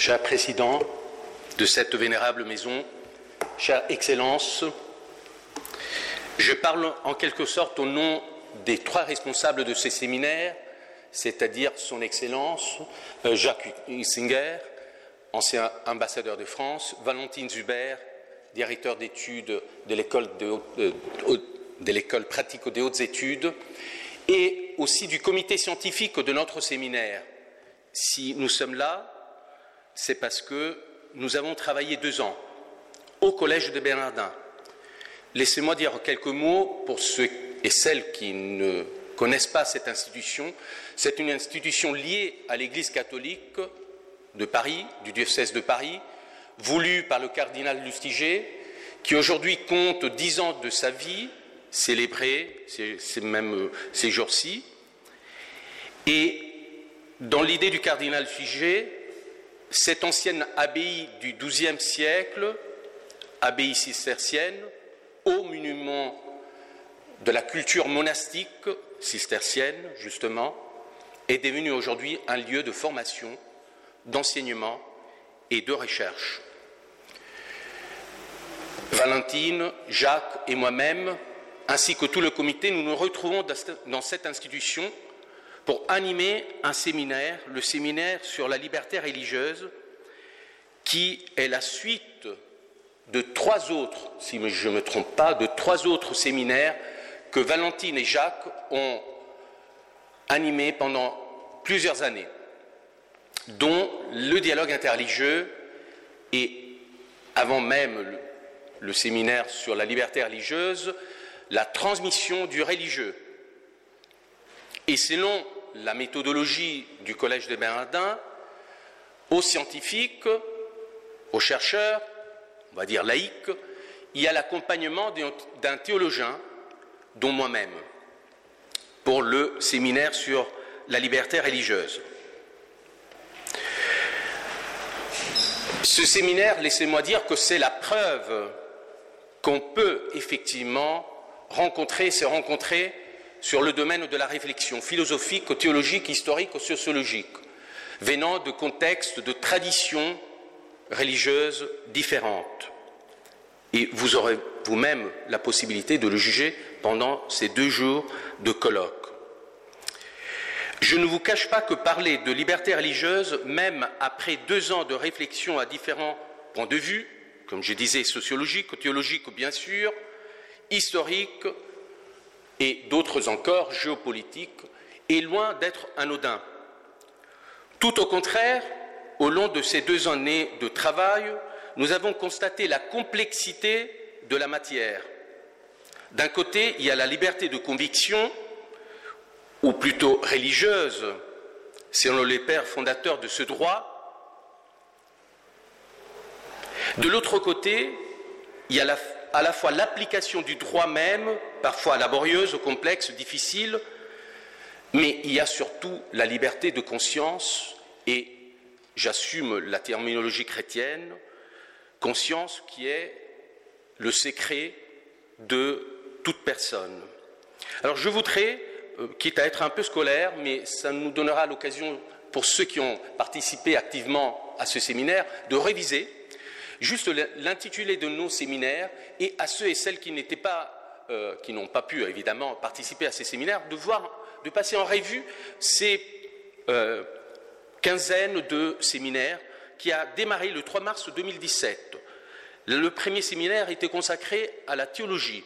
Cher Président de cette vénérable maison, chère Excellence, je parle en quelque sorte au nom des trois responsables de ces séminaires, c'est-à-dire Son Excellence euh, Jacques Hissinger, ancien ambassadeur de France, Valentine Zuber, directeur d'études de l'école de, de l'école pratique des hautes études, et aussi du comité scientifique de notre séminaire. Si nous sommes là, c'est parce que nous avons travaillé deux ans au Collège de Bernardin. Laissez-moi dire quelques mots pour ceux et celles qui ne connaissent pas cette institution. C'est une institution liée à l'Église catholique de Paris, du diocèse de Paris, voulue par le cardinal Lustiger, qui aujourd'hui compte dix ans de sa vie, célébrée, même euh, ces jours-ci. Et dans l'idée du cardinal Lustiger, cette ancienne abbaye du XIIe siècle, abbaye cistercienne, haut monument de la culture monastique cistercienne, justement, est devenue aujourd'hui un lieu de formation, d'enseignement et de recherche. Valentine, Jacques et moi-même, ainsi que tout le comité, nous nous retrouvons dans cette institution pour animer un séminaire, le séminaire sur la liberté religieuse, qui est la suite de trois autres, si je ne me trompe pas, de trois autres séminaires que Valentine et Jacques ont animés pendant plusieurs années, dont le dialogue interreligieux et, avant même le, le séminaire sur la liberté religieuse, la transmission du religieux. Et selon la méthodologie du Collège des Bernardins, aux scientifiques, aux chercheurs, on va dire laïcs, il y a l'accompagnement d'un théologien, dont moi-même, pour le séminaire sur la liberté religieuse. Ce séminaire, laissez-moi dire que c'est la preuve qu'on peut effectivement rencontrer, se rencontrer sur le domaine de la réflexion philosophique, théologique, historique, sociologique, venant de contextes, de traditions religieuses différentes. Et vous aurez vous-même la possibilité de le juger pendant ces deux jours de colloque. Je ne vous cache pas que parler de liberté religieuse, même après deux ans de réflexion à différents points de vue, comme je disais, sociologique, théologique bien sûr, historique, et d'autres encore géopolitiques, est loin d'être anodin. Tout au contraire, au long de ces deux années de travail, nous avons constaté la complexité de la matière. D'un côté, il y a la liberté de conviction, ou plutôt religieuse, selon les pères fondateurs de ce droit. De l'autre côté, il y a à la fois l'application du droit même, parfois laborieuse, complexe, difficile, mais il y a surtout la liberté de conscience et j'assume la terminologie chrétienne, conscience qui est le secret de toute personne. Alors je voudrais, euh, quitte à être un peu scolaire, mais ça nous donnera l'occasion pour ceux qui ont participé activement à ce séminaire de réviser juste l'intitulé de nos séminaires et à ceux et celles qui n'étaient pas, euh, qui n'ont pas pu évidemment participer à ces séminaires, de voir, de passer en revue ces euh, quinzaines de séminaires qui a démarré le 3 mars 2017. Le premier séminaire était consacré à la théologie,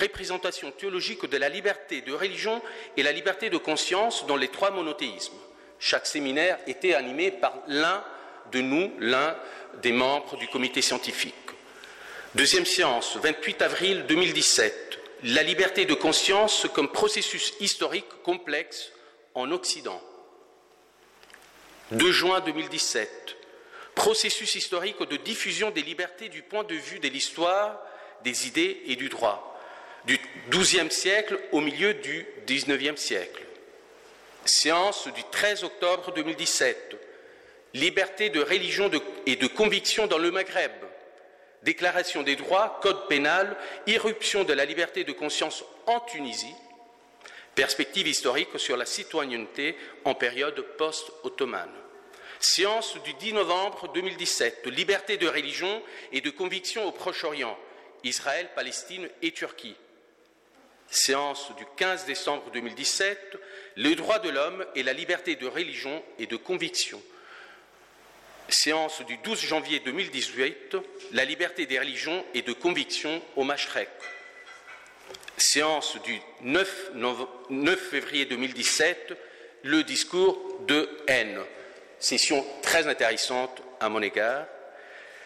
représentation théologique de la liberté de religion et la liberté de conscience dans les trois monothéismes. Chaque séminaire était animé par l'un de nous, l'un des membres du comité scientifique. Deuxième séance, 28 avril 2017, la liberté de conscience comme processus historique complexe en Occident. 2 juin 2017, processus historique de diffusion des libertés du point de vue de l'histoire, des idées et du droit, du XIIe siècle au milieu du XIXe siècle. Séance du 13 octobre 2017, liberté de religion et de conviction dans le Maghreb, déclaration des droits, code pénal, irruption de la liberté de conscience en Tunisie, perspective historique sur la citoyenneté en période post-ottomane. Séance du 10 novembre 2017, liberté de religion et de conviction au Proche-Orient, Israël, Palestine et Turquie. Séance du 15 décembre 2017, le droit de l'homme et la liberté de religion et de conviction. Séance du 12 janvier 2018, la liberté des religions et de conviction au Mashrek. Séance du 9, 9 février 2017, le discours de haine. Session très intéressante à mon égard.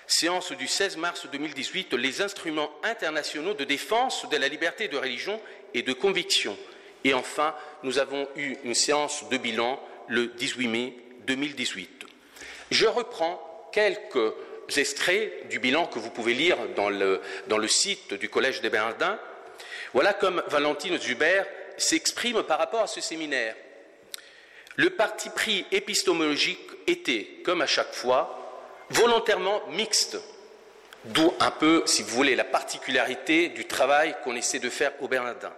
Séance du 16 mars 2018, les instruments internationaux de défense de la liberté de religion et de conviction. Et enfin, nous avons eu une séance de bilan le 18 mai 2018. Je reprends quelques extraits du bilan que vous pouvez lire dans le, site du Collège des Bernardins. Voilà comme Valentine Zuber s'exprime par rapport à ce séminaire. Le parti pris épistémologique était, comme à chaque fois, volontairement mixte, d'où un peu, si vous voulez, la particularité du travail qu'on essaie de faire au Bernardin.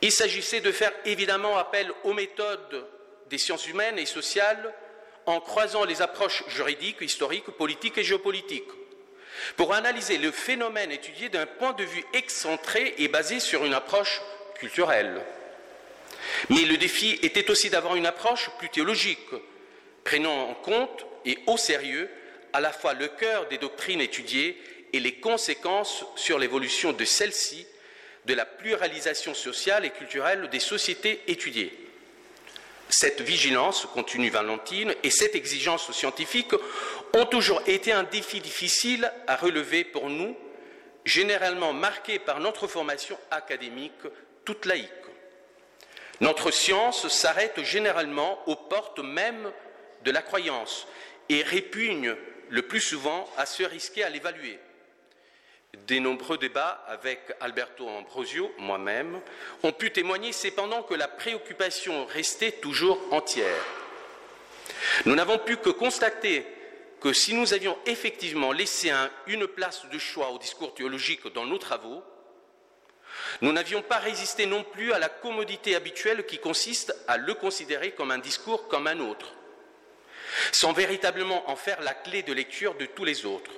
Il s'agissait de faire évidemment appel aux méthodes des sciences humaines et sociales en croisant les approches juridiques, historiques, politiques et géopolitiques, pour analyser le phénomène étudié d'un point de vue excentré et basé sur une approche culturelle. Mais le défi était aussi d'avoir une approche plus théologique, prenant en compte et au sérieux à la fois le cœur des doctrines étudiées et les conséquences sur l'évolution de celles-ci, de la pluralisation sociale et culturelle des sociétés étudiées. Cette vigilance, continue Valentine, et cette exigence scientifique ont toujours été un défi difficile à relever pour nous, généralement marqué par notre formation académique toute laïque. Notre science s'arrête généralement aux portes mêmes de la croyance et répugne le plus souvent à se risquer à l'évaluer. Des nombreux débats avec Alberto Ambrosio, moi-même, ont pu témoigner cependant que la préoccupation restait toujours entière. Nous n'avons pu que constater que si nous avions effectivement laissé une place de choix au discours théologique dans nos travaux, nous n'avions pas résisté non plus à la commodité habituelle qui consiste à le considérer comme un discours comme un autre, sans véritablement en faire la clé de lecture de tous les autres.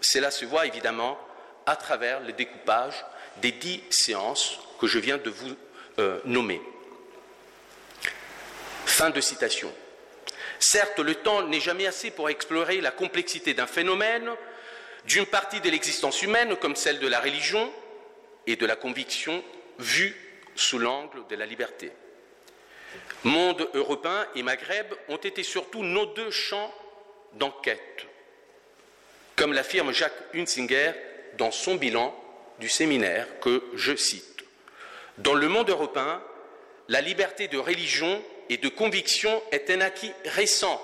Cela se voit évidemment à travers le découpage des dix séances que je viens de vous euh, nommer. Fin de citation. Certes, le temps n'est jamais assez pour explorer la complexité d'un phénomène, d'une partie de l'existence humaine comme celle de la religion, et de la conviction vue sous l'angle de la liberté. Monde européen et Maghreb ont été surtout nos deux champs d'enquête, comme l'affirme Jacques Hunsinger dans son bilan du séminaire que je cite. Dans le monde européen, la liberté de religion et de conviction est un acquis récent,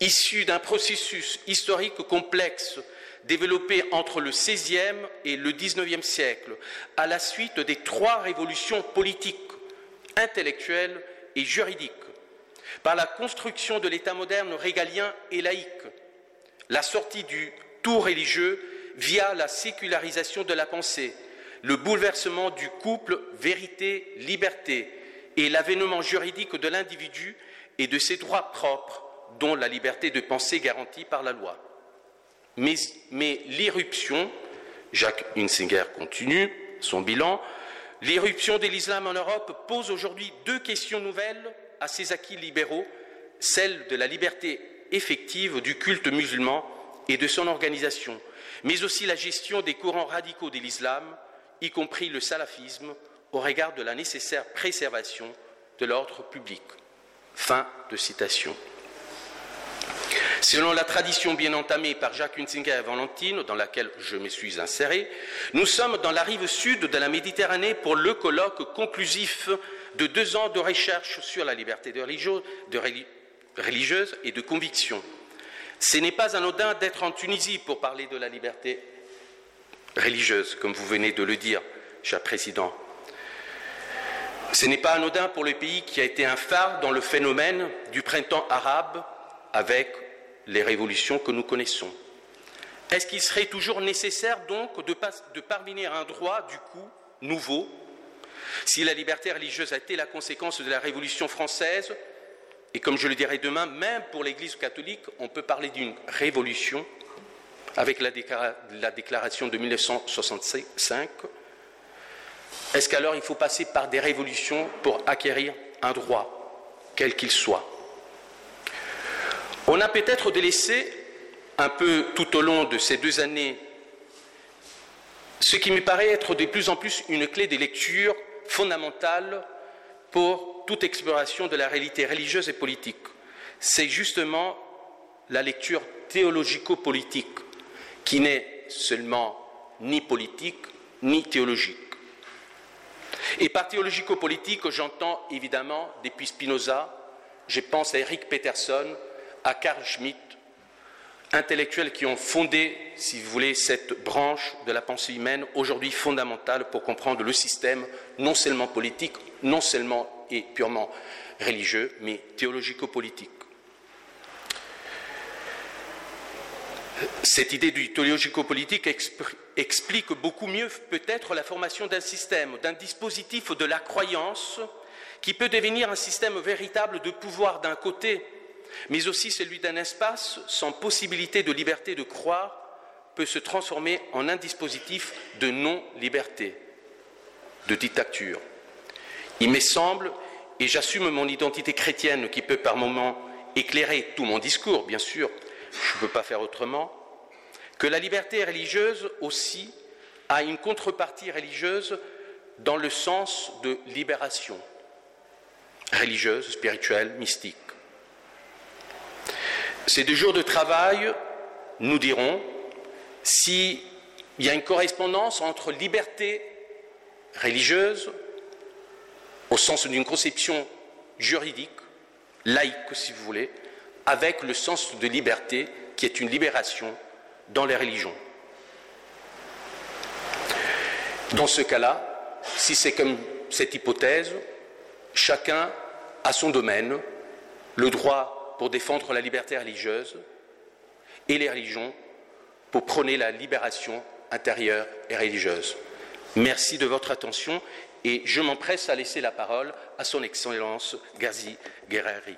issu d'un processus historique complexe développé entre le XVIe et le XIXe siècle, à la suite des trois révolutions politiques, intellectuelles et juridiques, par la construction de l'État moderne régalien et laïque, la sortie du tout religieux via la sécularisation de la pensée, le bouleversement du couple vérité-liberté et l'avènement juridique de l'individu et de ses droits propres, dont la liberté de penser garantie par la loi. Mais, l'irruption, Jacques Hunsinger continue son bilan, l'irruption de l'islam en Europe pose aujourd'hui deux questions nouvelles à ses acquis libéraux, celle de la liberté effective du culte musulman et de son organisation, mais aussi la gestion des courants radicaux de l'islam, y compris le salafisme, au regard de la nécessaire préservation de l'ordre public. Fin de citation. Selon la tradition bien entamée par Jacques Hunsinger et Valentine, dans laquelle je me suis inséré, nous sommes dans la rive sud de la Méditerranée pour le colloque conclusif de deux ans de recherche sur la liberté de religieuse et de conviction. Ce n'est pas anodin d'être en Tunisie pour parler de la liberté religieuse, comme vous venez de le dire, cher Président. Ce n'est pas anodin pour le pays qui a été un phare dans le phénomène du printemps arabe avec les révolutions que nous connaissons. Est-ce qu'il serait toujours nécessaire donc de, parvenir à un droit du coup nouveau? Si la liberté religieuse a été la conséquence de la Révolution française et comme je le dirai demain, même pour l'Église catholique, on peut parler d'une révolution avec la, déclaration de 1965. Est-ce qu'alors il faut passer par des révolutions pour acquérir un droit, quel qu'il soit? On a peut-être délaissé un peu tout au long de ces deux années ce qui me paraît être de plus en plus une clé de lecture fondamentale pour toute exploration de la réalité religieuse et politique. C'est justement la lecture théologico-politique, qui n'est seulement ni politique ni théologique. Et par théologico-politique, j'entends évidemment, depuis Spinoza, je pense à Eric Peterson, à Carl Schmitt, intellectuels qui ont fondé, si vous voulez, cette branche de la pensée humaine, aujourd'hui fondamentale pour comprendre le système, non seulement politique, non seulement et purement religieux, mais théologico-politique. Cette idée du théologico-politique explique beaucoup mieux peut-être la formation d'un système, d'un dispositif de la croyance qui peut devenir un système véritable de pouvoir d'un côté mais aussi celui d'un espace sans possibilité de liberté de croire peut se transformer en un dispositif de non-liberté, de dictature. Il me semble, et j'assume mon identité chrétienne qui peut par moments éclairer tout mon discours, bien sûr, je ne peux pas faire autrement, que la liberté religieuse aussi a une contrepartie religieuse dans le sens de libération religieuse, spirituelle, mystique. Ces deux jours de travail nous diront s'il y a une correspondance entre liberté religieuse, au sens d'une conception juridique, laïque si vous voulez, avec le sens de liberté qui est une libération dans les religions. Dans ce cas-là, si c'est comme cette hypothèse, chacun a son domaine, le droit pour défendre la liberté religieuse et les religions pour prôner la libération intérieure et religieuse. Merci de votre attention et je m'empresse à laisser la parole à son Excellence Gazi Guerreri.